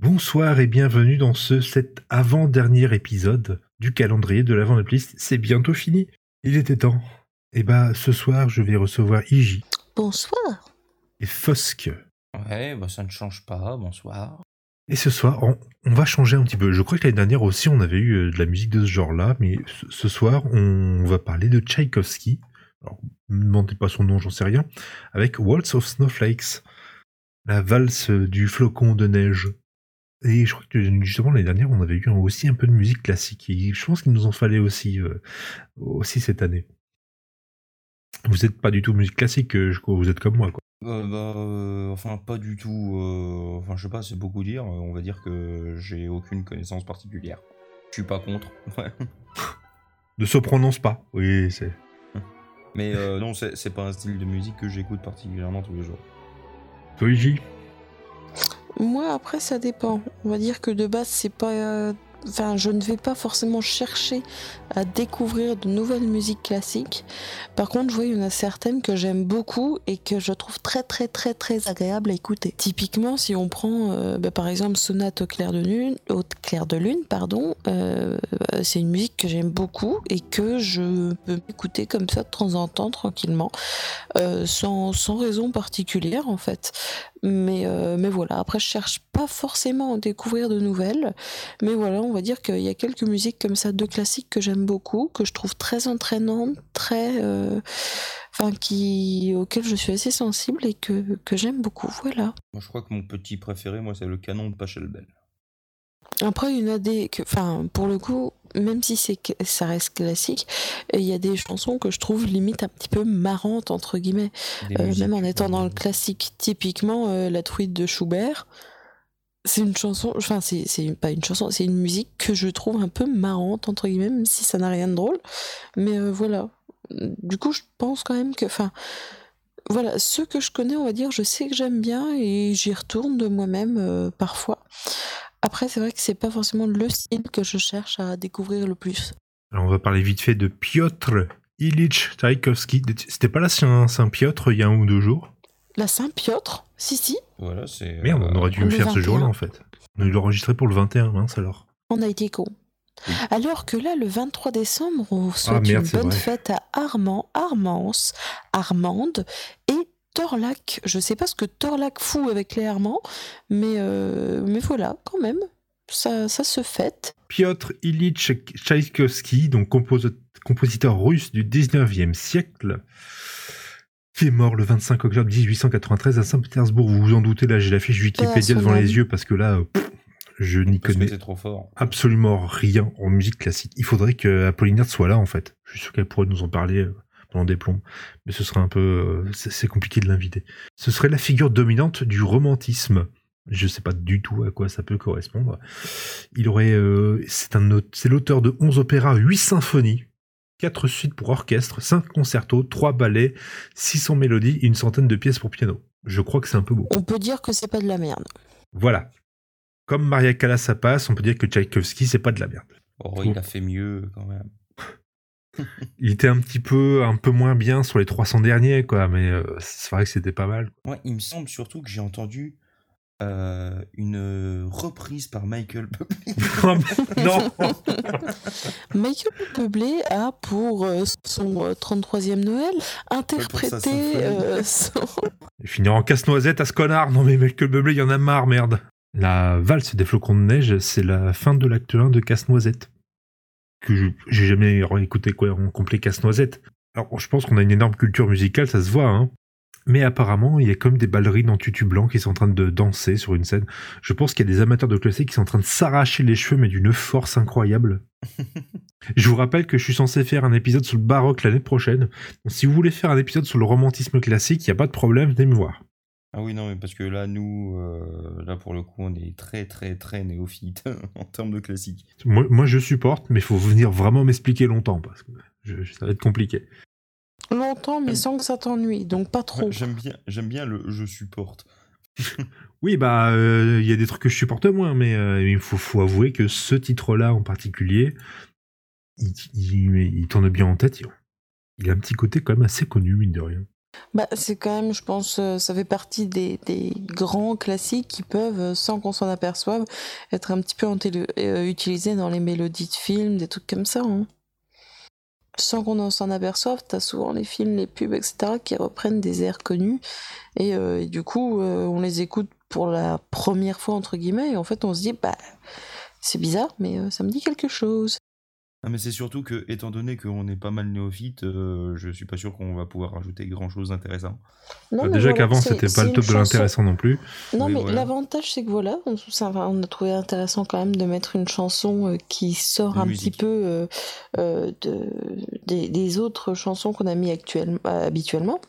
Bonsoir et bienvenue dans ce cet avant-dernier épisode du calendrier de l'avant playlist. C'est bientôt fini. Il était temps. Et bah ce soir je vais recevoir Iji Bonsoir. et Fosk. Ouais, bah ça ne change pas, bonsoir. Et ce soir on, on va changer un petit peu. Je crois que l'année dernière aussi on avait eu euh, de la musique de ce genre-là, mais ce, ce soir on va parler de Tchaïkovski. Alors ne me demandez pas son nom, j'en sais rien. Avec Waltz of Snowflakes. La valse du flocon de neige. Et je crois que justement l'année dernière, on avait eu aussi un peu de musique classique. Et je pense qu'il nous en fallait aussi, euh, aussi cette année. Vous n'êtes pas du tout musique classique, euh, je crois, vous êtes comme moi, quoi. Euh, bah, euh, enfin, pas du tout. enfin, je sais pas, c'est beaucoup dire. On va dire que j'ai aucune connaissance particulière. Je suis pas contre. Ne se prononce pas. Oui, c'est. Mais non, c'est pas un style de musique que j'écoute particulièrement tous les jours. Toi, Iji Moi, après, ça dépend. On va dire que de base, c'est pas. euh, Enfin, je ne vais pas forcément chercher à découvrir de nouvelles musiques classiques. Par contre, vois, il y en a certaines que j'aime beaucoup et que je trouve très, très, très, très agréables à écouter. Typiquement, si on prend, euh, bah, par exemple, Sonate au clair de lune, au clair de lune, pardon, euh, c'est une musique que j'aime beaucoup et que je peux écouter comme ça de temps en temps, tranquillement, euh, sans, sans raison particulière, en fait. Mais, euh, mais voilà, après je cherche pas forcément à découvrir de nouvelles, mais voilà, on va dire qu'il y a quelques musiques comme ça, de classiques que j'aime beaucoup, que je trouve très entraînantes, très... euh, qui, auxquelles je suis assez sensible et que, que j'aime beaucoup, voilà. Je crois que mon petit préféré, moi, c'est le canon de Pachelbel. Après, il y en a des... Enfin, pour le coup, même si c'est ça reste classique, il y a des chansons que je trouve limite un petit peu marrantes, entre guillemets. Euh, même en étant dans le classique, typiquement euh, La truite de Schubert, c'est une chanson, enfin c'est c'est pas une chanson, c'est une musique que je trouve un peu marrante entre guillemets, même si ça n'a rien de drôle. Mais euh, voilà. Du coup, je pense quand même que, enfin, voilà, ceux que je connais, on va dire, je sais que j'aime bien et j'y retourne de moi-même parfois. Après, c'est vrai que c'est pas forcément le style que je cherche à découvrir le plus. Alors, on va parler vite fait de Piotr Ilyich Tchaïkovski. C'était pas là Saint, Saint Piotr il y a un ou deux jours? La Saint-Piotr, si si, Voilà, c'est. Merde, on euh, aurait dû le faire ce 21. jour-là en fait. On a dû l'enregistrer pour le 21, mince alors. On a été con. Oui. Alors que là, le 23 décembre, on souhaite Ah, merde, une bonne vrai. fête à Armand, Armance, Armande et Torlac. Je sais pas ce que Torlac fout avec les Armands, mais, euh, mais voilà, quand même, ça, ça se fête. Piotr Ilyich Tchaïkovski, donc compos- compositeur russe du 19e siècle, qui est mort le 25 octobre 1893 à Saint-Pétersbourg. Vous vous en doutez, là j'ai la fiche Wikipédia devant les yeux parce que là, euh, pff, je n'y connais c'est trop fort. absolument rien en musique classique. Il faudrait que Apollinaire soit là en fait. Je suis sûr qu'elle pourrait nous en parler des plombs, mais ce serait un peu, euh, c'est compliqué de l'inviter. Ce serait la figure dominante du romantisme. Je sais pas du tout à quoi ça peut correspondre. Il aurait, euh, c'est un, c'est l'auteur de 11 opéras, 8 symphonies, 4 suites pour orchestre, 5 concertos, 3 ballets, 600 mélodies et une centaine de pièces pour piano. Je crois que c'est un peu beaucoup. On peut dire que c'est pas de la merde. Voilà. Comme Maria Callas ça passe, on peut dire que Tchaïkovski c'est pas de la merde. Oh, il a fait mieux quand même. Il était un petit peu, un peu moins bien sur les 300 derniers, quoi, mais euh, c'est vrai que c'était pas mal. Moi, il me semble surtout que j'ai entendu euh, une reprise par Michael Bublé. non Michael Bublé a, pour euh, son euh, 33e Noël, interprété euh, son- Il finira en casse-noisette à ce connard. Non mais Michael Bublé, il y en a marre, merde. La valse des flocons de neige, c'est la fin de l'acte 1 de Casse-Noisette. Que j'ai jamais écouté quoi en complet Casse-Noisette. Alors je pense qu'on a une énorme culture musicale, ça se voit, hein. Mais apparemment, il y a comme des ballerines en tutu blanc qui sont en train de danser sur une scène. Je pense qu'il y a des amateurs de classique qui sont en train de s'arracher les cheveux, mais d'une force incroyable. je vous rappelle que je suis censé faire un épisode sur le baroque l'année prochaine. Donc, si vous voulez faire un épisode sur le romantisme classique, il n'y a pas de problème, venez me voir. Ah oui, non, mais parce que là, nous, euh, là, pour le coup, on est très, très, très néophytes en termes de classique. Moi, moi, je supporte, mais il faut venir vraiment m'expliquer longtemps parce que je- ça va être compliqué. longtemps, mais sans que ça t'ennuie, donc pas trop. Ouais, J'aime bien, j'aime bien le je supporte. Oui, bah, euh, il y a des trucs que je supporte moins, mais euh, il faut, faut avouer que ce titre-là en particulier, il, il, il tourne bien en tête. Il, il a un petit côté quand même assez connu, mine de rien. Bah, c'est quand même, je pense, euh, ça fait partie des, des grands classiques qui peuvent, euh, sans qu'on s'en aperçoive, être un petit peu euh, utilisés dans les mélodies de films, des trucs comme ça. Hein. Sans qu'on s'en aperçoive, t'as souvent les films, les pubs, etc., qui reprennent des airs connus. Et, du coup, on les écoute pour la première fois, entre guillemets, et en fait, on se dit, bah, c'est bizarre, mais ça me dit quelque chose. Ah, mais c'est surtout que, étant donné qu'on est pas mal néophyte, euh, je suis pas sûr qu'on va pouvoir rajouter grand chose d'intéressant. Bah, déjà qu'avant, c'était pas le top de l'intéressant non plus. Non, mais l'avantage, c'est que voilà, on, a trouvé intéressant quand même de mettre une chanson euh, qui sort un petit peu euh, de, des, autres chansons qu'on a mis actuellement, habituellement.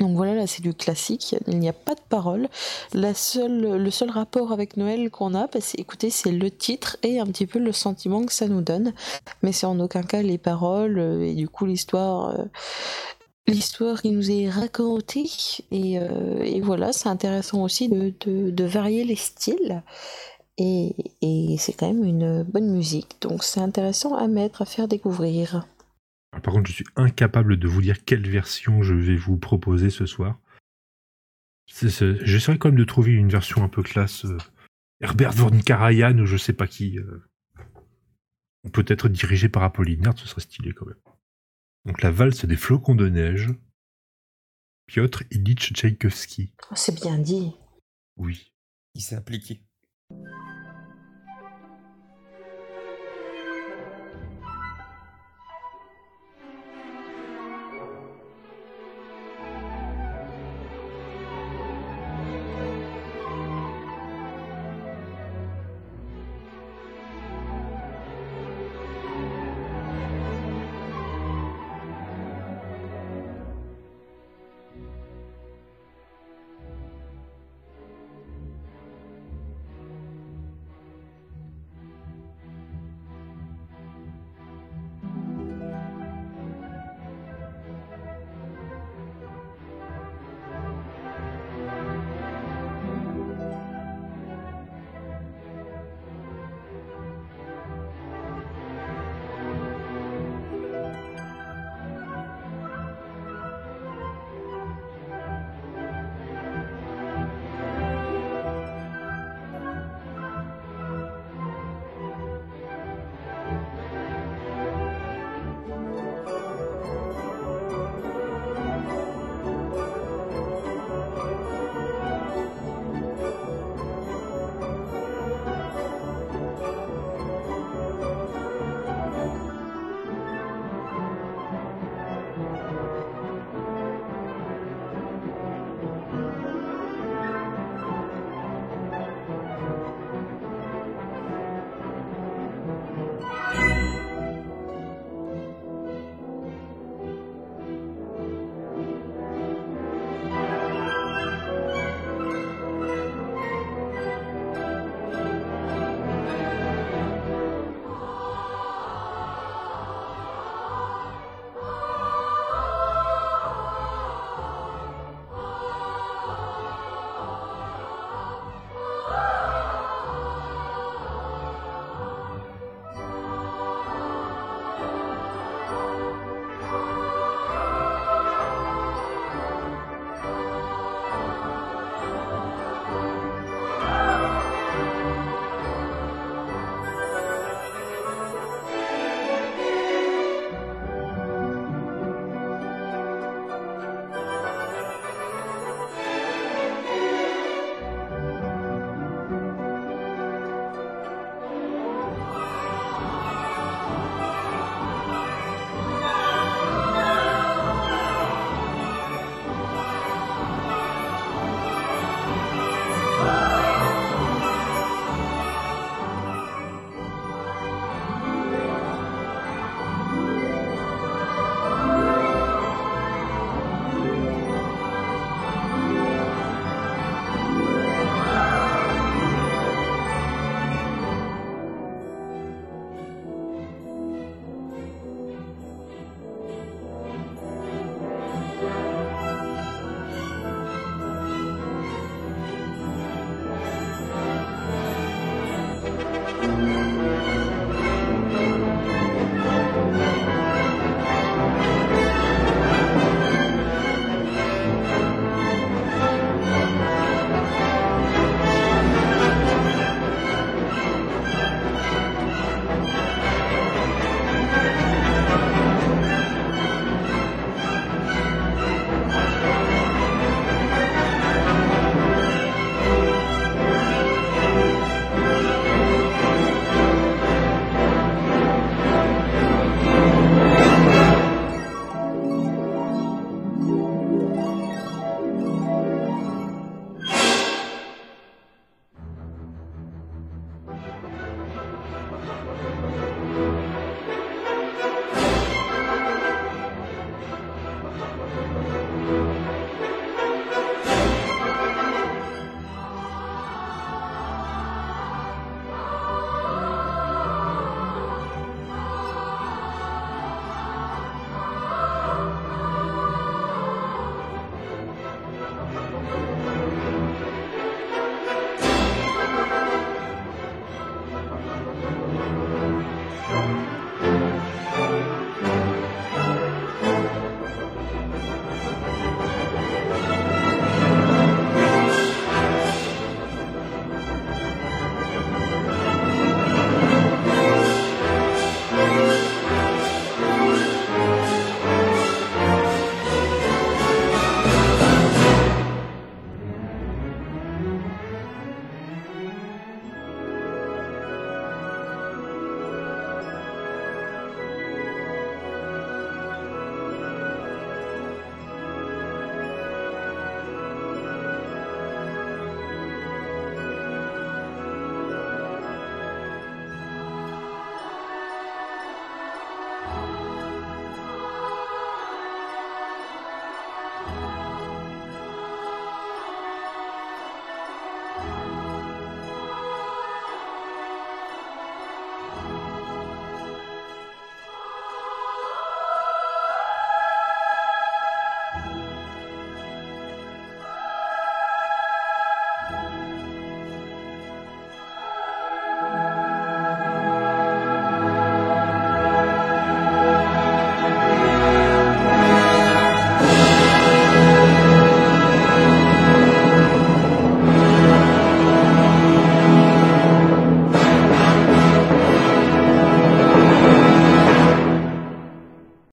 Donc voilà, là c'est du classique, il n'y a pas de parole. La seule, le seul rapport avec Noël qu'on a, bah, c'est écoutez, c'est le titre et un petit peu le sentiment que ça nous donne. Mais c'est en aucun cas les paroles euh, et du coup l'histoire. Euh, l'histoire qui nous est racontée et, euh, et voilà c'est intéressant aussi de, de, de, varier les styles et, et c'est quand même une bonne musique donc c'est intéressant à mettre à faire découvrir ah, par contre, je suis incapable de vous dire quelle version je vais vous proposer ce soir. J'essaierai quand même de trouver une version un peu classe. Euh, Herbert von Karajan ou je sais pas qui. Euh, peut être dirigé par Apollinaire, ce serait stylé quand même. Donc la valse des flocons de neige. Piotr Ilyich Tchaïkovski. Oh, c'est bien dit. Oui. Il s'est appliqué.